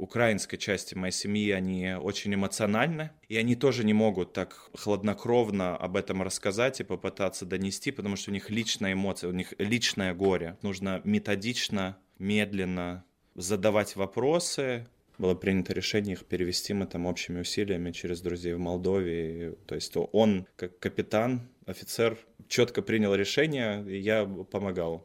украинской части моей семьи, они очень эмоциональны, и они тоже не могут так хладнокровно об этом рассказать и попытаться донести, потому что у них личная эмоция, у них личное горе. Нужно методично, медленно задавать вопросы, было принято решение их перевести мы там общими усилиями через друзей в Молдове. То есть он, как капитан, офицер, четко принял решение, и я помогал.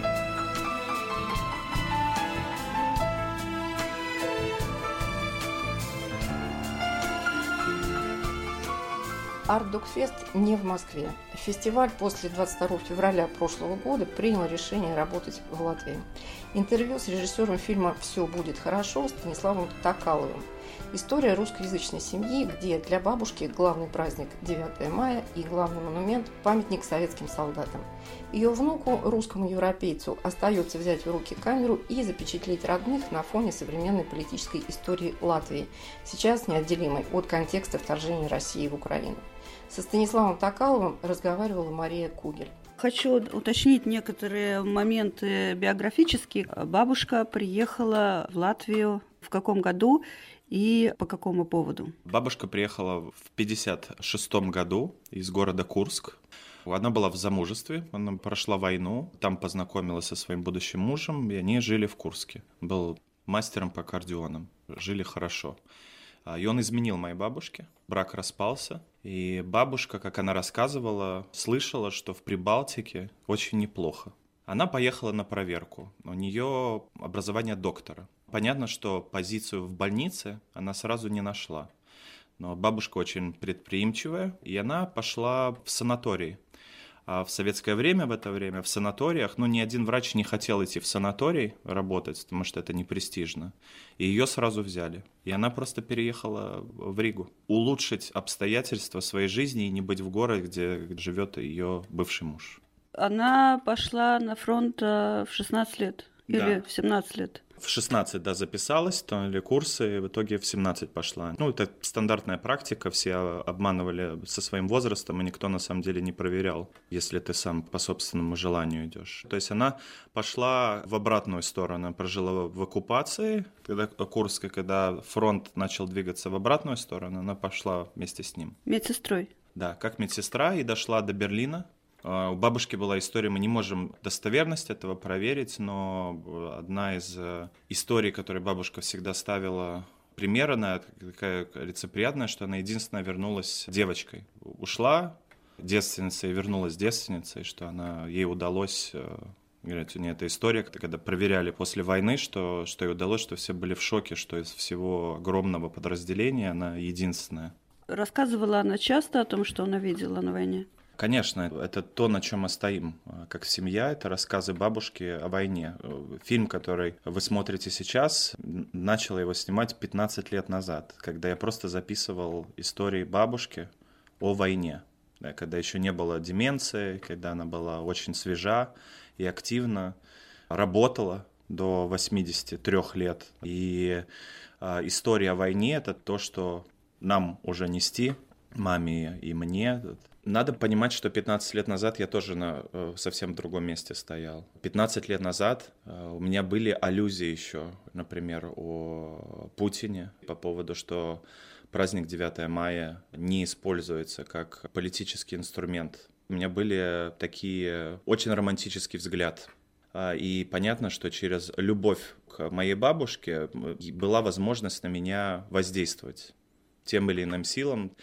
Артдокфест не в Москве. Фестиваль после 22 февраля прошлого года принял решение работать в Латвии. Интервью с режиссером фильма «Все будет хорошо» Станиславом Токаловым. История русскоязычной семьи, где для бабушки главный праздник 9 мая и главный монумент – памятник советским солдатам. Ее внуку, русскому европейцу, остается взять в руки камеру и запечатлеть родных на фоне современной политической истории Латвии, сейчас неотделимой от контекста вторжения России в Украину. Со Станиславом Токаловым разговаривала Мария Кугель. Хочу уточнить некоторые моменты биографические. Бабушка приехала в Латвию в каком году и по какому поводу? Бабушка приехала в 56 году из города Курск. Она была в замужестве, она прошла войну, там познакомилась со своим будущим мужем, и они жили в Курске. Был мастером по аккордеонам, жили хорошо. А, и он изменил моей бабушке, брак распался, и бабушка, как она рассказывала, слышала, что в Прибалтике очень неплохо. Она поехала на проверку. У нее образование доктора. Понятно, что позицию в больнице она сразу не нашла. Но бабушка очень предприимчивая, и она пошла в санаторий а в советское время, в это время, в санаториях, ну, ни один врач не хотел идти в санаторий работать, потому что это не престижно. И ее сразу взяли. И она просто переехала в Ригу. Улучшить обстоятельства своей жизни и не быть в городе, где живет ее бывший муж. Она пошла на фронт э, в 16 лет или да. в 17 лет в 16, да, записалась, то ли курсы, и в итоге в 17 пошла. Ну, это стандартная практика, все обманывали со своим возрастом, и никто на самом деле не проверял, если ты сам по собственному желанию идешь. То есть она пошла в обратную сторону, прожила в оккупации, когда Курска, когда фронт начал двигаться в обратную сторону, она пошла вместе с ним. Медсестрой? Да, как медсестра, и дошла до Берлина, у бабушки была история, мы не можем достоверность этого проверить, но одна из э, историй, которую бабушка всегда ставила пример, она такая лицеприятная, что она единственная вернулась девочкой. Ушла девственницей и вернулась девственницей, что она, ей удалось э, Говорят, нет, это история, когда проверяли после войны, что, что ей удалось, что все были в шоке, что из всего огромного подразделения она единственная. Рассказывала она часто о том, что она видела на войне? Конечно, это то, на чем мы стоим э, как семья, это рассказы бабушки о войне. Фильм, который вы смотрите сейчас, начал его снимать 15 лет назад, когда я просто записывал истории бабушки о войне, да, когда еще не было деменции, когда она была очень свежа и активно работала до 83 лет. И э, история о войне — это то, что нам уже нести, маме и мне, надо понимать, что 15 лет назад я тоже на э, совсем другом месте стоял. 15 лет назад э, у меня были аллюзии еще, например, о Путине по поводу, что праздник 9 мая не используется как политический инструмент. У меня были такие очень романтический взгляд а, и понятно, что через любовь к моей бабушке была возможность на меня воздействовать тем или иным силам.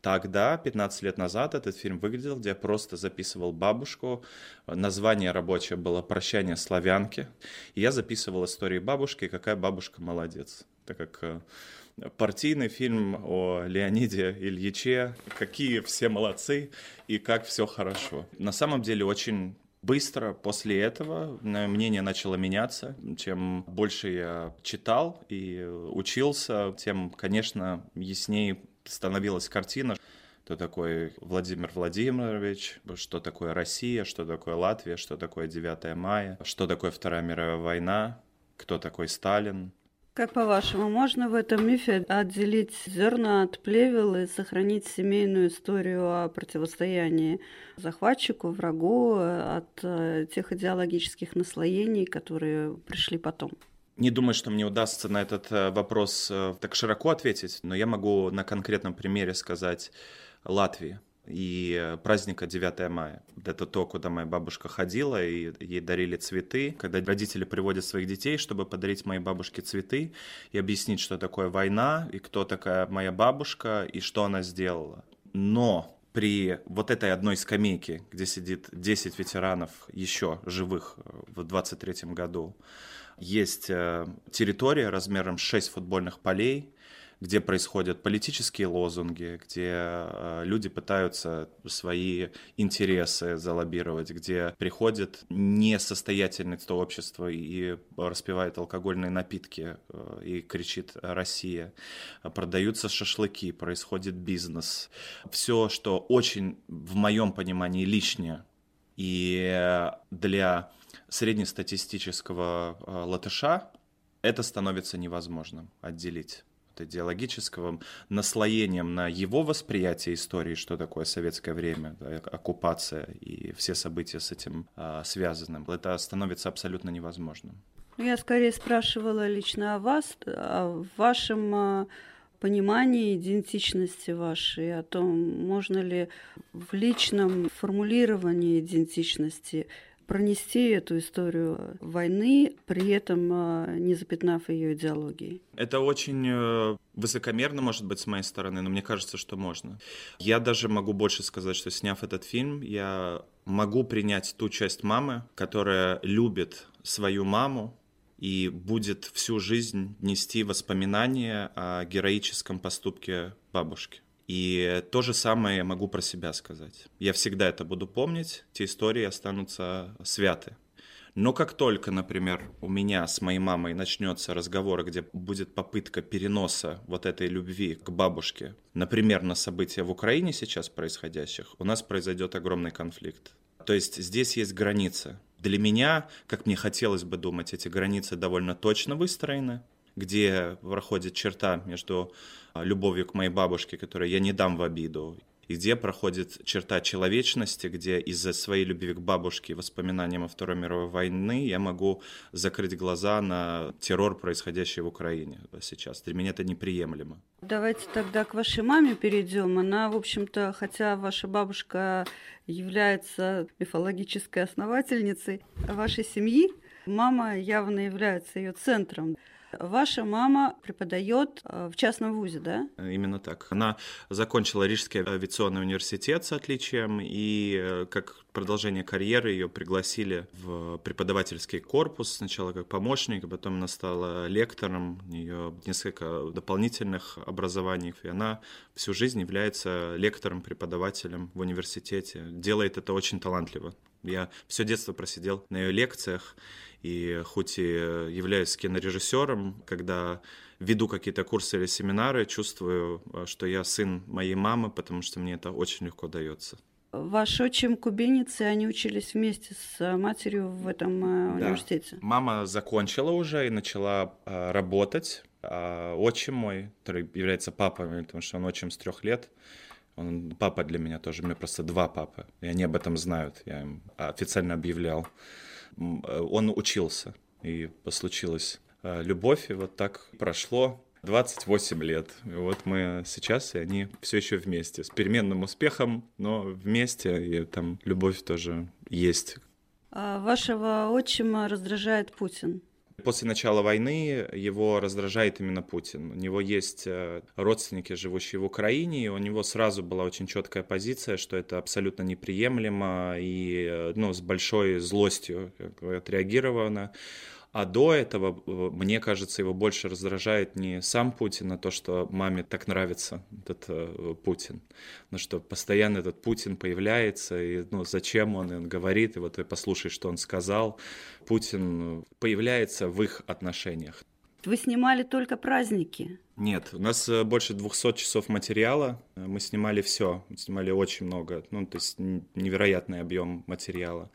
Тогда, 15 лет назад, этот фильм выглядел, где я просто записывал бабушку. Название рабочее было «Прощание славянки». И я записывал истории бабушки, какая бабушка молодец. Так как э, партийный фильм о Леониде Ильиче, какие все молодцы и как все хорошо. На самом деле очень Быстро после этого мнение начало меняться. Чем больше я читал и учился, тем, конечно, яснее становилась картина кто такой Владимир Владимирович, что такое Россия, что такое Латвия, что такое 9 мая, что такое Вторая мировая война, кто такой Сталин. Как по-вашему, можно в этом мифе отделить зерна от плевел и сохранить семейную историю о противостоянии захватчику, врагу от э, тех идеологических наслоений, которые пришли потом? Не думаю, что мне удастся на этот э, вопрос э, так широко ответить, но я могу на конкретном примере сказать Латвии и праздника 9 мая. Это то, куда моя бабушка ходила, и ей дарили цветы. Когда родители приводят своих детей, чтобы подарить моей бабушке цветы и объяснить, что такое война, и кто такая моя бабушка, и что она сделала. Но при вот этой одной скамейке, где сидит 10 ветеранов еще живых в 23 году, есть э, территория размером 6 футбольных полей, где происходят политические лозунги, где э, люди пытаются свои интересы залоббировать, где приходит несостоятельное общество и распивает алкогольные напитки э, и кричит «Россия». Продаются шашлыки, происходит бизнес. Все, что очень, в моем понимании, лишнее. И для среднестатистического э, латыша это становится невозможным отделить идеологическим наслоением на его восприятие истории, что такое советское время, оккупация и все события с этим а, связаны. Это становится абсолютно невозможным. Я скорее спрашивала лично о вас, о вашем а, понимании идентичности вашей, о том, можно ли в личном формулировании идентичности пронести эту историю войны, при этом а, не запятнав ее идеологией? Это очень э, высокомерно, может быть, с моей стороны, но мне кажется, что можно. Я даже могу больше сказать, что сняв этот фильм, я могу принять ту часть мамы, которая любит свою маму, и будет всю жизнь нести воспоминания о героическом поступке бабушки. И то же самое я могу про себя сказать. Я всегда это буду помнить, те истории останутся святы. Но как только, например, у меня с моей мамой начнется разговор, где будет попытка переноса вот этой любви к бабушке, например, на события в Украине сейчас происходящих, у нас произойдет огромный конфликт. То есть здесь есть границы. Для меня, как мне хотелось бы думать, эти границы довольно точно выстроены где проходит черта между а, любовью к моей бабушке, которую я не дам в обиду, и где проходит черта человечности, где из-за своей любви к бабушке и воспоминаниям о Второй мировой войны я могу закрыть глаза на террор, происходящий в Украине сейчас. Для меня это неприемлемо. Давайте тогда к вашей маме перейдем. Она, в общем-то, хотя ваша бабушка является мифологической основательницей вашей семьи, мама явно является ее центром. Ваша мама преподает э, в частном вузе, да? Именно так. Она закончила Рижский авиационный университет с отличием, и э, как продолжение карьеры ее пригласили в преподавательский корпус, сначала как помощник, а потом она стала лектором, у нее несколько дополнительных образований, и она всю жизнь является лектором, преподавателем в университете. Делает это очень талантливо. Я все детство просидел на ее лекциях, и хоть и являюсь кинорежиссером, когда веду какие-то курсы или семинары, чувствую, что я сын моей мамы, потому что мне это очень легко дается. Ваш отчим кубинец, и они учились вместе с матерью в этом э, да. университете? Мама закончила уже и начала работать. А отчим мой, который является папой, потому что он отчим с трех лет, он папа для меня тоже, у меня просто два папы, и они об этом знают, я им официально объявлял. Э, он учился, и случилась э, любовь, и вот так прошло 28 лет. И вот мы сейчас, и они все еще вместе, с переменным успехом, но вместе, и там любовь тоже есть. А вашего отчима раздражает Путин? После начала войны его раздражает именно Путин. У него есть э, родственники, живущие в Украине, и у него сразу была очень четкая позиция, что это абсолютно неприемлемо и э, ну, с большой злостью отреагировано. А до этого, э, мне кажется, его больше раздражает не сам Путин, а то, что маме так нравится этот э, Путин. Ну что постоянно этот Путин появляется, и ну зачем он, и он говорит, и вот ты послушай, что он сказал. Путин появляется в их отношениях. Вы снимали только праздники? Нет, у нас э, больше 200 часов материала. Мы снимали все, снимали очень много, ну, то есть невероятный объем материала.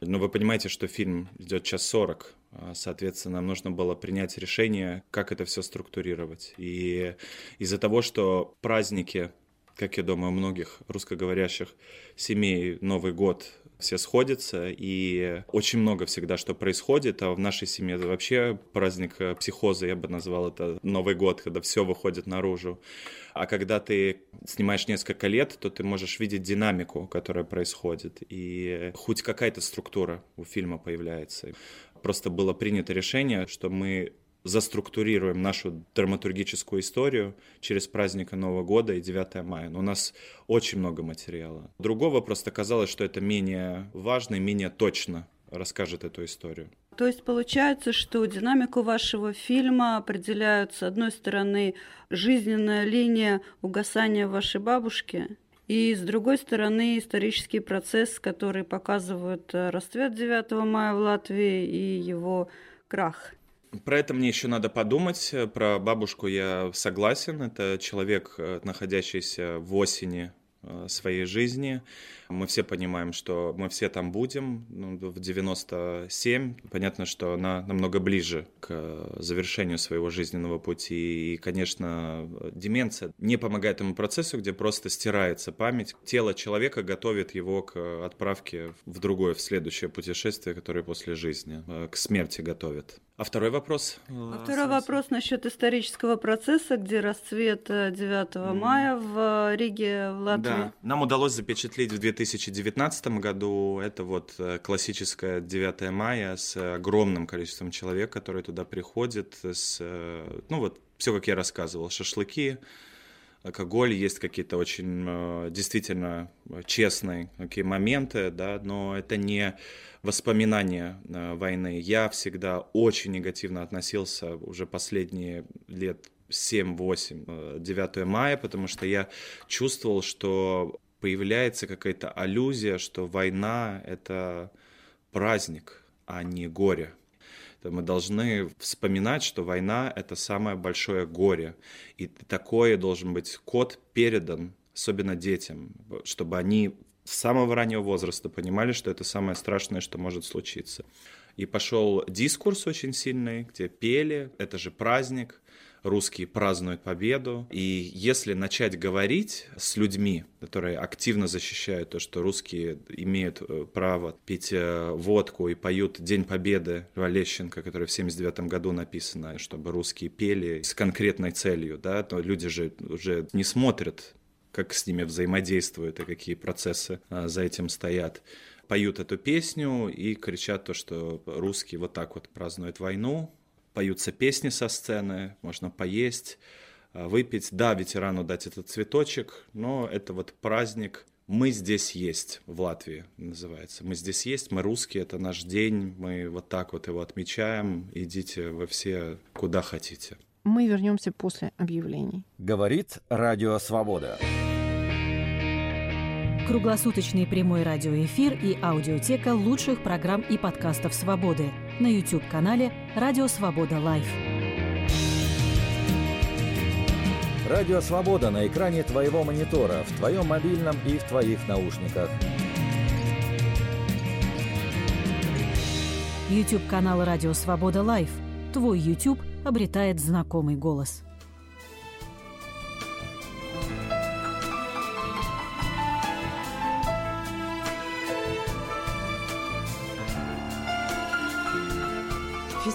Но вы понимаете, что фильм идет час сорок, соответственно, нам нужно было принять решение, как это все структурировать. И из-за того, что праздники, как я думаю, у многих русскоговорящих семей Новый год все сходятся, и очень много всегда что происходит, а в нашей семье это вообще праздник э, психоза, я бы назвал это Новый год, когда все выходит наружу. А когда ты снимаешь несколько лет, то ты можешь видеть динамику, которая происходит, и хоть какая-то структура у фильма появляется. Просто было принято решение, что мы заструктурируем нашу драматургическую историю через праздник Нового года и 9 мая. Но у нас очень много материала. Другого просто казалось, что это менее важно и менее точно расскажет эту историю. То есть получается, что динамику вашего фильма определяют, с одной стороны, жизненная линия угасания вашей бабушки, и с другой стороны, исторический процесс, который показывает э, расцвет 9 мая в Латвии и его крах. Про это мне еще надо подумать. Про бабушку я согласен. Это человек, э, находящийся в осени Э, своей жизни. Мы все понимаем, что мы все там будем ну, в 97. Понятно, что она намного ближе к завершению своего жизненного пути. И, конечно, деменция не помогает этому процессу, где просто стирается память. Тело человека готовит его к отправке в другое, в следующее путешествие, которое после жизни, э, к смерти готовит. А второй вопрос? А второй вопрос насчет исторического процесса, где расцвет 9 mm. мая в Риге, в Латвии. Да, нам удалось запечатлеть в 2019 году. Это вот э, классическое 9 мая с огромным количеством человек, которые туда приходят. С, э, ну вот, все, как я рассказывал, шашлыки, алкоголь, есть какие-то очень э, действительно честные какие моменты, да, но это не воспоминания войны. Я всегда очень негативно относился уже последние лет 7-8, 9 э, мая, потому что я чувствовал, что появляется какая-то аллюзия, что война — это праздник, а не горе мы должны вспоминать, что война — это самое большое горе. И такое должен быть код передан, особенно детям, чтобы они с самого раннего возраста понимали, что это самое страшное, что может случиться. И пошел дискурс очень сильный, где пели, это же праздник, русские празднуют победу. И если начать говорить с людьми, которые активно защищают то, что русские имеют э, право пить э, водку и поют День Победы Лещенко, который в 79 году написано, чтобы русские пели с конкретной целью, да, то люди же уже не смотрят как с ними взаимодействуют и какие процессы а, за этим стоят. Поют эту песню и кричат то, что русские вот так вот празднуют войну, поются песни со сцены, можно поесть, а, выпить. Да, ветерану дать этот цветочек, но это вот праздник «Мы здесь есть» в Латвии называется. «Мы здесь есть», мы русские, это наш день, мы вот так вот его отмечаем. Идите вы все куда хотите. Мы вернемся после объявлений. Говорит Радио Свобода. Круглосуточный прямой радиоэфир и аудиотека лучших программ и подкастов «Свободы» на YouTube-канале «Радио Свобода Лайв». Радио Свобода на экране твоего монитора, в твоем мобильном и в твоих наушниках. YouTube-канал «Радио Свобода Лайв». Твой YouTube обретает знакомый голос.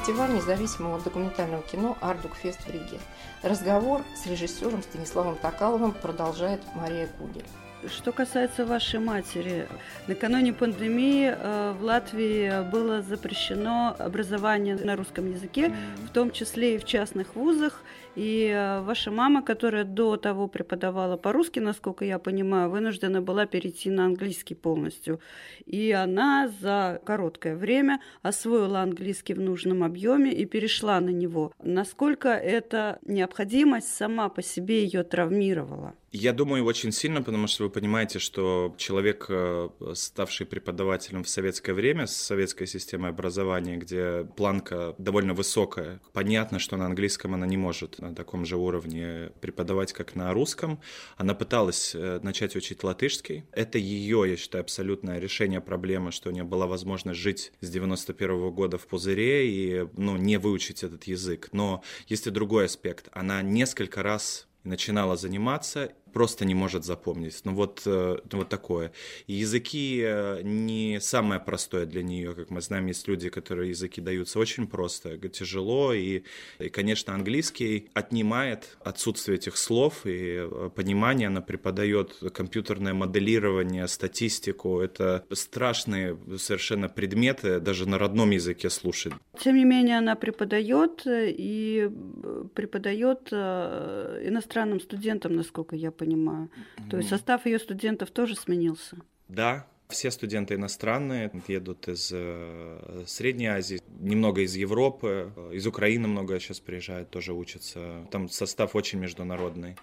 Фестиваль независимого документального кино «Ардукфест» в Риге. Разговор с режиссером Станиславом Токаловым продолжает Мария Кугель. Что касается вашей матери, накануне пандемии э, в Латвии было запрещено образование на русском языке, в том числе и в частных вузах. И э, ваша мама, которая до того преподавала по-русски, насколько я понимаю, вынуждена была перейти на английский полностью. И она за короткое время освоила английский в нужном объеме и перешла на него. Насколько эта необходимость сама по себе ее травмировала? Я думаю, очень сильно, потому что вы понимаете, что человек, э, ставший преподавателем в советское время, с советской системой образования, где планка довольно высокая, понятно, что на английском она не может на таком же уровне преподавать, как на русском. Она пыталась э, начать учить латышский. Это ее, я считаю, абсолютное решение проблемы, что у нее была возможность жить с 91 -го года в пузыре и ну, не выучить этот язык. Но есть и другой аспект. Она несколько раз начинала заниматься, просто не может запомнить. Ну вот, ну вот такое. И языки э, не самое простое для нее, как мы знаем, есть люди, которые языки даются очень просто, тяжело, и, и конечно, английский отнимает отсутствие этих слов и э, понимание, она преподает компьютерное моделирование, статистику, это страшные совершенно предметы, даже на родном языке слушать. Тем не менее, она преподает и преподает иностранным студентам, насколько я понимаю понимаю. Mm-hmm. То есть состав ее студентов тоже сменился. Да, все студенты иностранные, едут из э, Средней Азии, немного из Европы, из Украины много сейчас приезжают, тоже учатся. Там состав очень международный.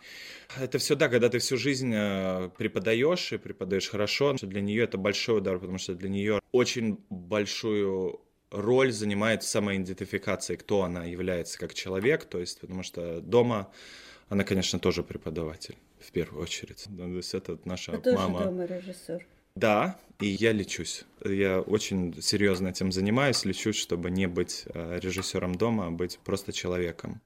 Это все, да, когда ты всю жизнь э, преподаешь и преподаешь хорошо, для нее это большой удар, потому что для нее очень большую роль занимает самоидентификация, кто она является как человек, то есть, потому что дома она, конечно, тоже преподаватель в первую очередь. То есть это наша Вы мама. Тоже дома режиссер. Да, и я лечусь. Я очень серьезно этим занимаюсь, лечусь, чтобы не быть э, режиссером дома, а быть просто человеком.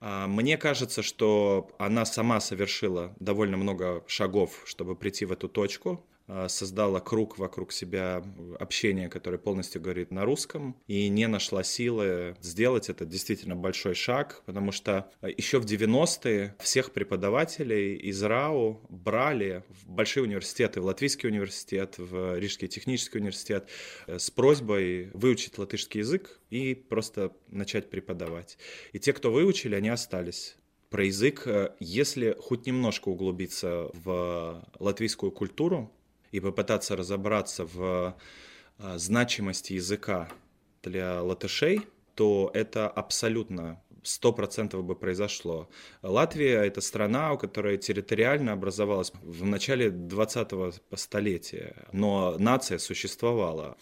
А, мне кажется, что она сама совершила довольно много шагов, чтобы прийти в эту точку. А, создала круг вокруг себя общения, которое полностью говорит на русском, и не нашла силы сделать это действительно большой шаг, потому что а, еще в 90-е всех преподавателей из РАУ брали в большие университеты, в Латвийский университет, в Рижский технический университет э, с просьбой выучить латышский язык и просто начать преподавать. И те, кто выучили, они остались про язык, э, если хоть немножко углубиться в латвийскую культуру, и попытаться разобраться в а, значимости языка для латышей, то это абсолютно сто процентов бы произошло. Латвия – это страна, у которой территориально образовалась в начале 20-го столетия, но нация существовала.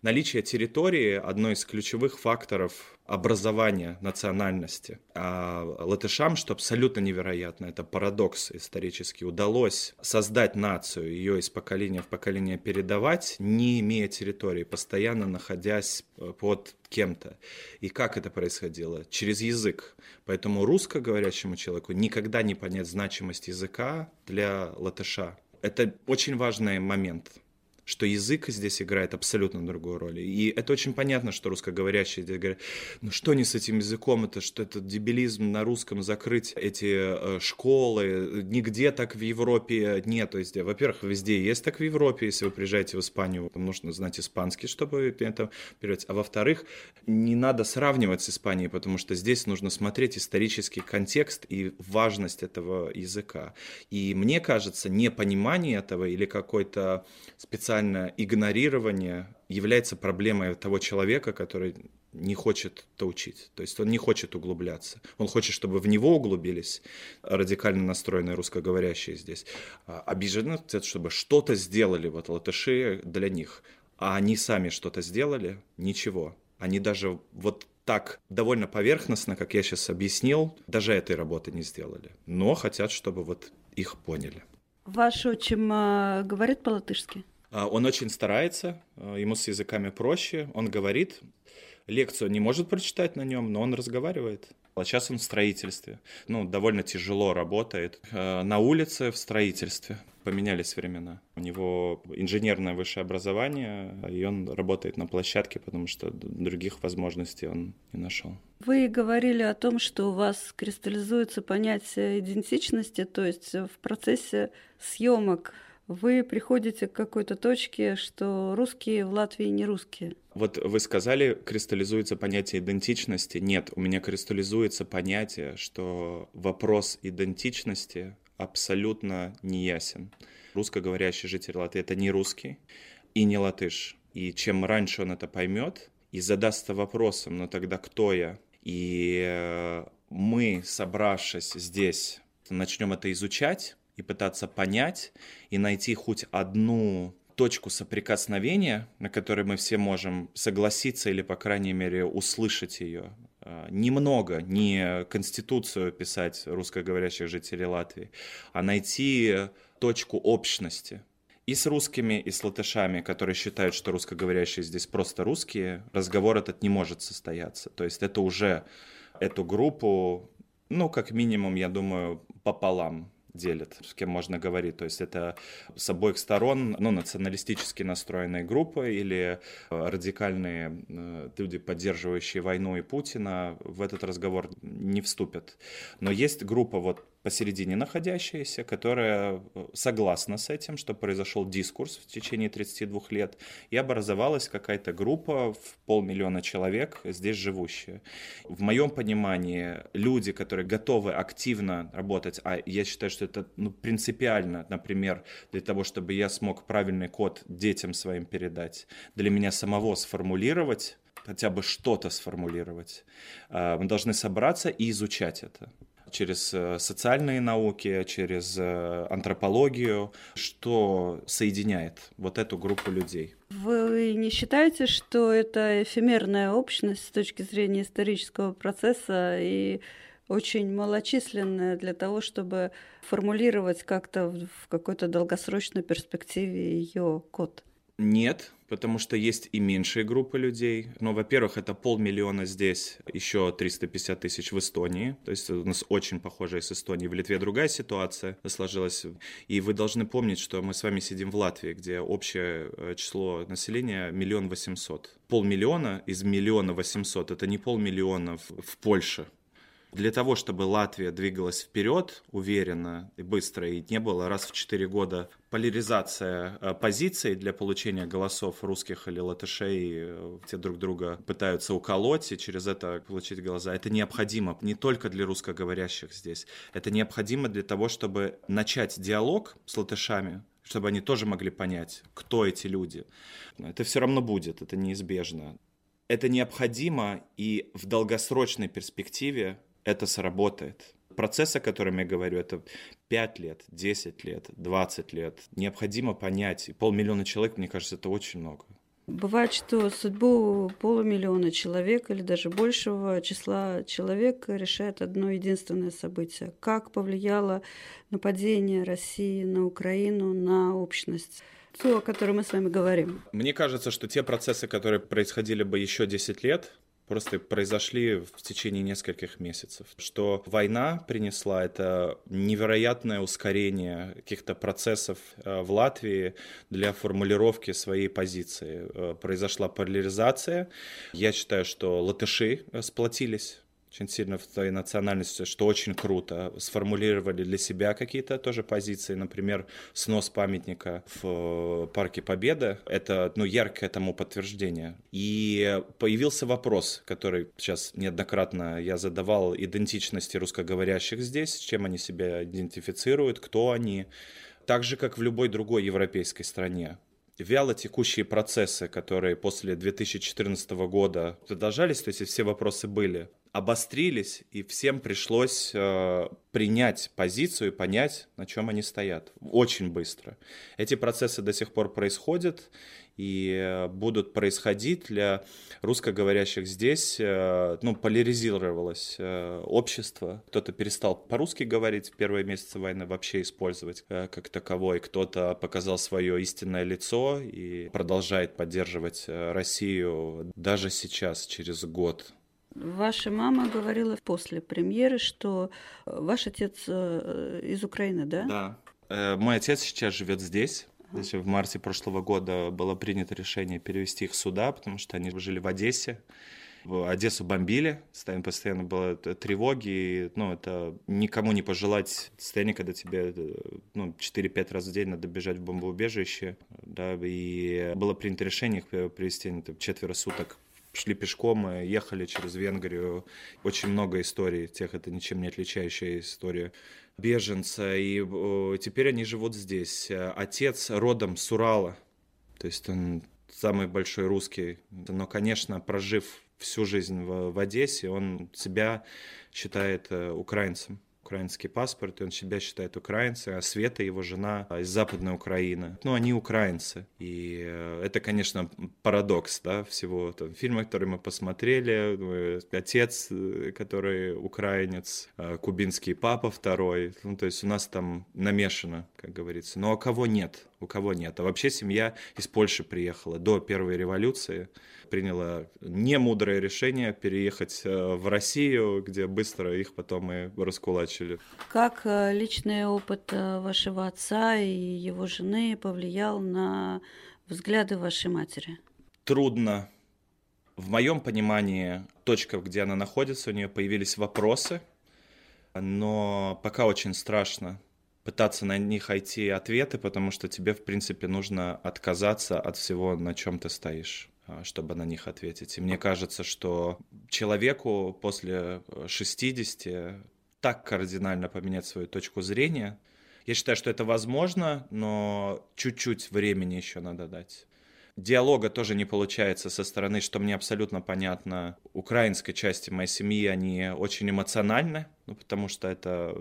Наличие территории – одно из ключевых факторов образования национальности. А латышам, что абсолютно невероятно, это парадокс исторический, удалось создать нацию, ее из поколения в поколение передавать, не имея территории, постоянно находясь э, под кем-то. И как это происходило? Через язык. Поэтому русскоговорящему человеку никогда не понять значимость языка для латыша. Это очень важный момент что язык здесь играет абсолютно другую роль. И это очень понятно, что русскоговорящие здесь говорят, ну что не с этим языком, это что это дебилизм на русском закрыть эти э, школы, нигде так в Европе нет. То есть, во-первых, везде есть так в Европе, если вы приезжаете в Испанию, вам нужно знать испанский, чтобы это переводить. А во-вторых, не надо сравнивать с Испанией, потому что здесь нужно смотреть исторический контекст и важность этого языка. И мне кажется, непонимание этого или какой-то специальный специальное игнорирование является проблемой того человека, который не хочет это учить. То есть он не хочет углубляться. Он хочет, чтобы в него углубились радикально настроенные русскоговорящие здесь. А обижены, чтобы что-то сделали вот латыши для них. А они сами что-то сделали? Ничего. Они даже вот так довольно поверхностно, как я сейчас объяснил, даже этой работы не сделали. Но хотят, чтобы вот их поняли. Ваш отчим э, говорит по-латышски? А, он очень старается, а, ему с языками проще, он говорит, лекцию не может прочитать на нем, но он разговаривает. А сейчас он в строительстве. Ну, довольно тяжело работает. А, на улице в строительстве. Поменялись времена. У него инженерное высшее образование, и он работает на площадке, потому что других возможностей он не нашел. Вы говорили о том, что у вас кристаллизуется понятие идентичности, то есть в процессе съемок вы приходите к какой-то точке, что русские в Латвии не русские. Вот вы сказали, кристаллизуется понятие идентичности. Нет, у меня кристаллизуется понятие, что вопрос идентичности абсолютно не ясен. Русскоговорящий житель Латвии — это не русский и не латыш. И чем раньше он это поймет и задастся вопросом, ну тогда кто я? И э, мы, собравшись здесь, начнем это изучать, и пытаться понять и найти хоть одну точку соприкосновения, на которой мы все можем согласиться или, по крайней мере, услышать ее. А, немного, не конституцию писать русскоговорящих жителей Латвии, а найти точку общности. И с русскими, и с латышами, которые считают, что русскоговорящие здесь просто русские, разговор этот не может состояться. То есть это уже эту группу, ну, как минимум, я думаю, пополам делит, с кем можно говорить. То есть это с обоих сторон ну, националистически настроенные группы или э, радикальные э, люди, поддерживающие войну и Путина, в этот разговор не вступят. Но есть группа вот посередине находящаяся, которая э, согласна с этим, что произошел дискурс в течение 32 лет, и образовалась какая-то группа в полмиллиона человек здесь живущие. В моем понимании люди, которые готовы активно работать, а я считаю, что это ну, принципиально, например, для того, чтобы я смог правильный код детям своим передать, для меня самого сформулировать, хотя бы что-то сформулировать. Э, мы должны собраться и изучать это через э, социальные науки, через э, антропологию, что соединяет вот эту группу людей. Вы не считаете, что это эфемерная общность с точки зрения исторического процесса и очень малочисленная для того, чтобы формулировать как-то в какой-то долгосрочной перспективе ее код? Нет, потому что есть и меньшие группы людей. Но, во-первых, это полмиллиона здесь, еще 350 тысяч в Эстонии. То есть у нас очень похожая с Эстонией. В Литве другая ситуация сложилась. И вы должны помнить, что мы с вами сидим в Латвии, где общее э, число населения миллион восемьсот. Полмиллиона из миллиона восемьсот – это не полмиллиона в Польше, для того, чтобы Латвия двигалась вперед уверенно и быстро, и не было раз в четыре года поляризация э, позиций для получения голосов русских или латышей, э, те друг друга пытаются уколоть и через это получить голоса. Это необходимо не только для русскоговорящих здесь. Это необходимо для того, чтобы начать диалог с латышами, чтобы они тоже могли понять, кто эти люди. Это все равно будет, это неизбежно. Это необходимо, и в долгосрочной перспективе это сработает. Процесс, о котором я говорю, это 5 лет, 10 лет, 20 лет. Необходимо понять. И полмиллиона человек, мне кажется, это очень много. Бывает, что судьбу полумиллиона человек или даже большего числа человек решает одно единственное событие. Как повлияло нападение России на Украину, на общность? То, о котором мы с вами говорим. Мне кажется, что те процессы, которые происходили бы еще 10 лет, просто произошли в течение нескольких месяцев. Что война принесла это невероятное ускорение каких-то процессов э, в Латвии для формулировки своей позиции. Э, произошла поляризация. Я считаю, что латыши сплотились очень сильно в твоей национальности, что очень круто. Сформулировали для себя какие-то тоже позиции, например, снос памятника в Парке Победы. Это ну, яркое тому подтверждение. И появился вопрос, который сейчас неоднократно я задавал, идентичности русскоговорящих здесь, с чем они себя идентифицируют, кто они. Так же, как в любой другой европейской стране вяло текущие процессы, которые после 2014 года продолжались, то есть все вопросы были, обострились, и всем пришлось э, принять позицию и понять, на чем они стоят. Очень быстро. Эти процессы до сих пор происходят и э, будут происходить для русскоговорящих здесь. Э, ну, поляризировалось э, общество. Кто-то перестал по-русски говорить в первые месяцы войны, вообще использовать э, как таковой. Кто-то показал свое истинное лицо и продолжает поддерживать э, Россию даже сейчас, через год Ваша мама говорила после премьеры, что э, ваш отец э, из Украины, да? Да. Э, мой отец сейчас живет здесь. Здесь в марте прошлого года было принято решение перевести их сюда, потому что они жили в Одессе. Одессу бомбили, постоянно было тревоги, и, ну, это никому не пожелать состояние, когда тебе ну, 4-5 раз в день надо бежать в бомбоубежище, да, и было принято решение их привести там, четверо суток шли пешком, ехали через Венгрию. Очень много историй, тех это ничем не отличающая история беженца. И теперь они живут здесь. Отец родом с Урала, то есть он самый большой русский. Но, конечно, прожив всю жизнь в, в Одессе, он себя считает э, украинцем украинский паспорт, и он себя считает украинцем, а Света, его жена, из Западной Украины. Ну, они украинцы. И э, это, конечно, парадокс, да, всего там, фильма, который мы посмотрели. Ну, отец, э, который украинец, кубинский папа второй. Ну, то есть у нас там намешано, как говорится. Но а кого нет? У кого нет? А вообще семья из Польши приехала до первой революции приняла немудрое решение переехать э, в Россию, где быстро их потом и раскулачили. Как э, личный опыт э, вашего отца и его жены повлиял на взгляды вашей матери? Трудно. В моем понимании, точка, где она находится, у нее появились вопросы, но пока очень страшно пытаться на них найти ответы, потому что тебе, в принципе, нужно отказаться от всего, на чем ты стоишь. А, чтобы на них ответить. И мне кажется, что человеку после 60 э, так кардинально поменять свою точку зрения, я считаю, что это возможно, но чуть-чуть времени еще надо дать. Диалога тоже не получается со стороны, что мне абсолютно понятно, украинской части моей семьи, они очень эмоциональны, ну, потому что это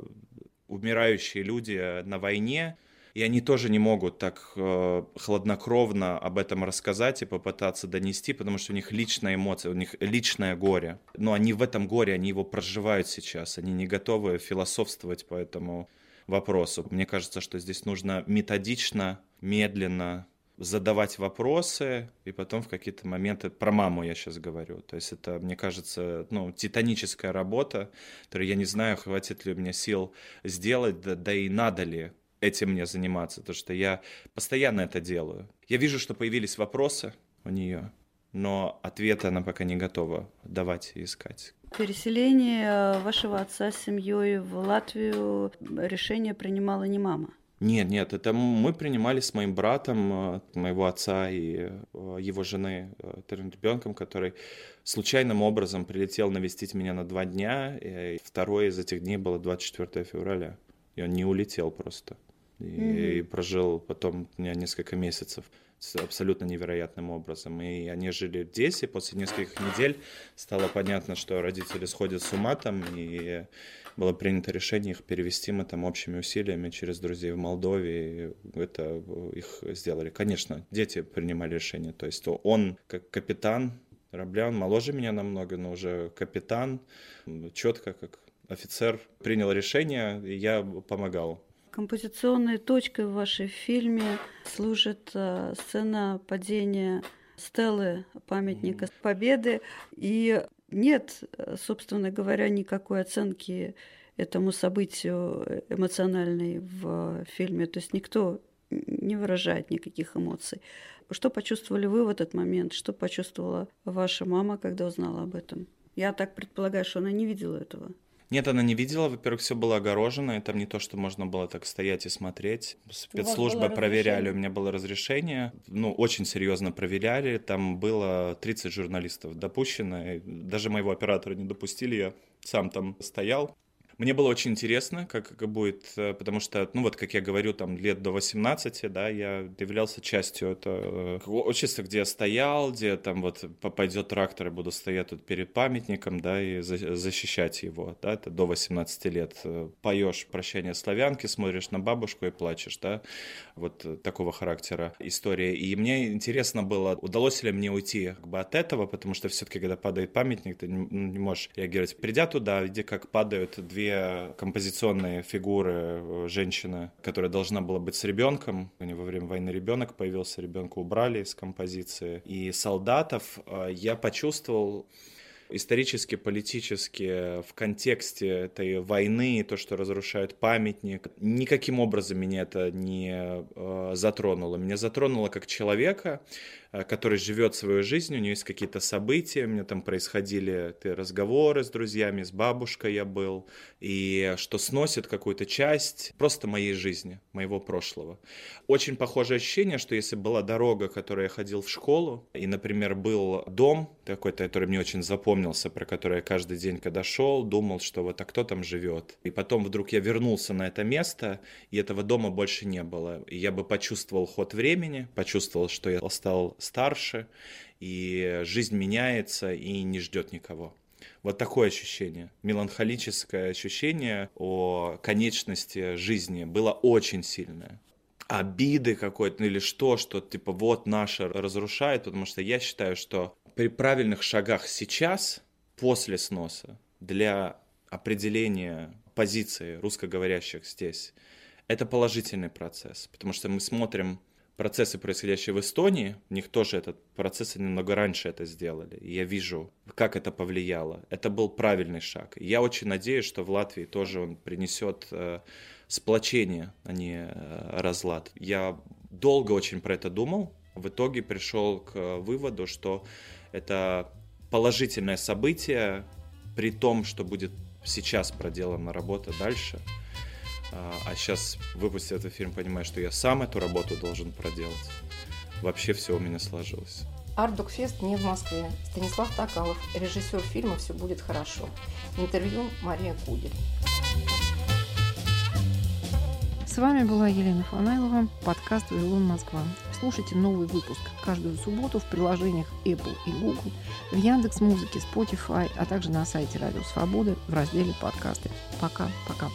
умирающие люди на войне, и они тоже не могут так э, хладнокровно об этом рассказать и попытаться донести, потому что у них личная эмоция, у них личное горе. Но они в этом горе, они его проживают сейчас, они не готовы философствовать по этому вопросу. Мне кажется, что здесь нужно методично, медленно задавать вопросы, и потом в какие-то моменты, про маму я сейчас говорю, то есть это, мне кажется, ну, титаническая работа, которую я не знаю, хватит ли у меня сил сделать, да, да и надо ли этим мне заниматься, потому что я постоянно это делаю. Я вижу, что появились вопросы у нее, но ответа она пока не готова давать и искать. Переселение вашего отца с семьей в Латвию решение принимала не мама. Нет, нет, это мы принимали с моим братом, э, моего отца и э, его жены, вторым ребенком, который случайным образом прилетел навестить меня на два дня. И второе из этих дней было 24 февраля. И он не улетел просто и, mm-hmm. и прожил потом у меня несколько месяцев абсолютно невероятным образом. И они жили здесь, и после нескольких недель стало понятно, что родители сходят с ума там, и было принято решение их перевести мы там общими усилиями через друзей в Молдове, и это их сделали. Конечно, дети принимали решение, то есть он как капитан корабля, он моложе меня намного, но уже капитан, четко как офицер принял решение, и я помогал Композиционной точкой в вашем фильме служит э, сцена падения стелы памятника Победы. И нет, собственно говоря, никакой оценки этому событию эмоциональной в фильме. То есть никто не выражает никаких эмоций. Что почувствовали вы в этот момент? Что почувствовала ваша мама, когда узнала об этом? Я так предполагаю, что она не видела этого. Нет, она не видела. Во-первых, все было огорожено, и там не то, что можно было так стоять и смотреть. Спецслужбы проверяли, у меня было разрешение. Ну, очень серьезно проверяли. Там было 30 журналистов допущено. И даже моего оператора не допустили. Я сам там стоял. Мне было очень интересно, как, будет, э, потому что, ну вот, как я говорю, там лет до 18, да, я являлся частью этого э, общества, где я стоял, где там вот пойдет трактор, и буду стоять тут перед памятником, да, и защищать его, да, это до 18 лет. Э, Поешь «Прощание славянки», смотришь на бабушку и плачешь, да, вот такого характера история. И мне интересно было, удалось ли мне уйти как бы от этого, потому что все-таки, когда падает памятник, ты не, не можешь реагировать. Придя туда, видя, как падают две две композиционные фигуры э, женщины, которая должна была быть с ребенком. У нее во время войны ребенок появился, ребенка убрали из композиции. И солдатов э, я почувствовал исторически, политически в контексте этой войны, то, что разрушают памятник, никаким образом меня это не э, затронуло. Меня затронуло как человека, Э, который живет свою жизнь, у нее есть какие-то события, у меня там происходили разговоры с друзьями, с бабушкой я был, и что сносит какую-то часть просто моей жизни, моего прошлого. Очень похожее ощущение, что если была дорога, которой я ходил в школу, и, например, был дом какой-то, который мне очень запомнился, про который я каждый день, когда шел, думал, что вот а кто там живет. И потом вдруг я вернулся на это место, и этого дома больше не было. И я бы почувствовал ход времени, почувствовал, что я стал старше, и жизнь меняется и не ждет никого. Вот такое ощущение, меланхолическое ощущение о конечности жизни было очень сильное. Обиды какой-то или что, что типа вот наше разрушает, потому что я считаю, что при правильных шагах сейчас, после сноса, для определения позиции русскоговорящих здесь, это положительный процесс, потому что мы смотрим процессы, происходящие в Эстонии, у них тоже этот процесс, немного раньше это сделали. И я вижу, как это повлияло. Это был правильный шаг. Я очень надеюсь, что в Латвии тоже он принесет э, сплочение, а не э, разлад. Я долго очень про это думал. В итоге пришел к выводу, что это положительное событие, при том, что будет сейчас проделана работа дальше – а сейчас, выпустив этот фильм, понимаю, что я сам эту работу должен проделать. Вообще все у меня сложилось. Ардукфест не в Москве. Станислав Токалов, режиссер фильма «Все будет хорошо». Интервью Мария Кудель. С вами была Елена Фанайлова, подкаст «Вавилон Москва». Слушайте новый выпуск каждую субботу в приложениях Apple и Google, в Яндекс Музыке, Spotify, а также на сайте Радио Свободы в разделе «Подкасты». Пока-пока.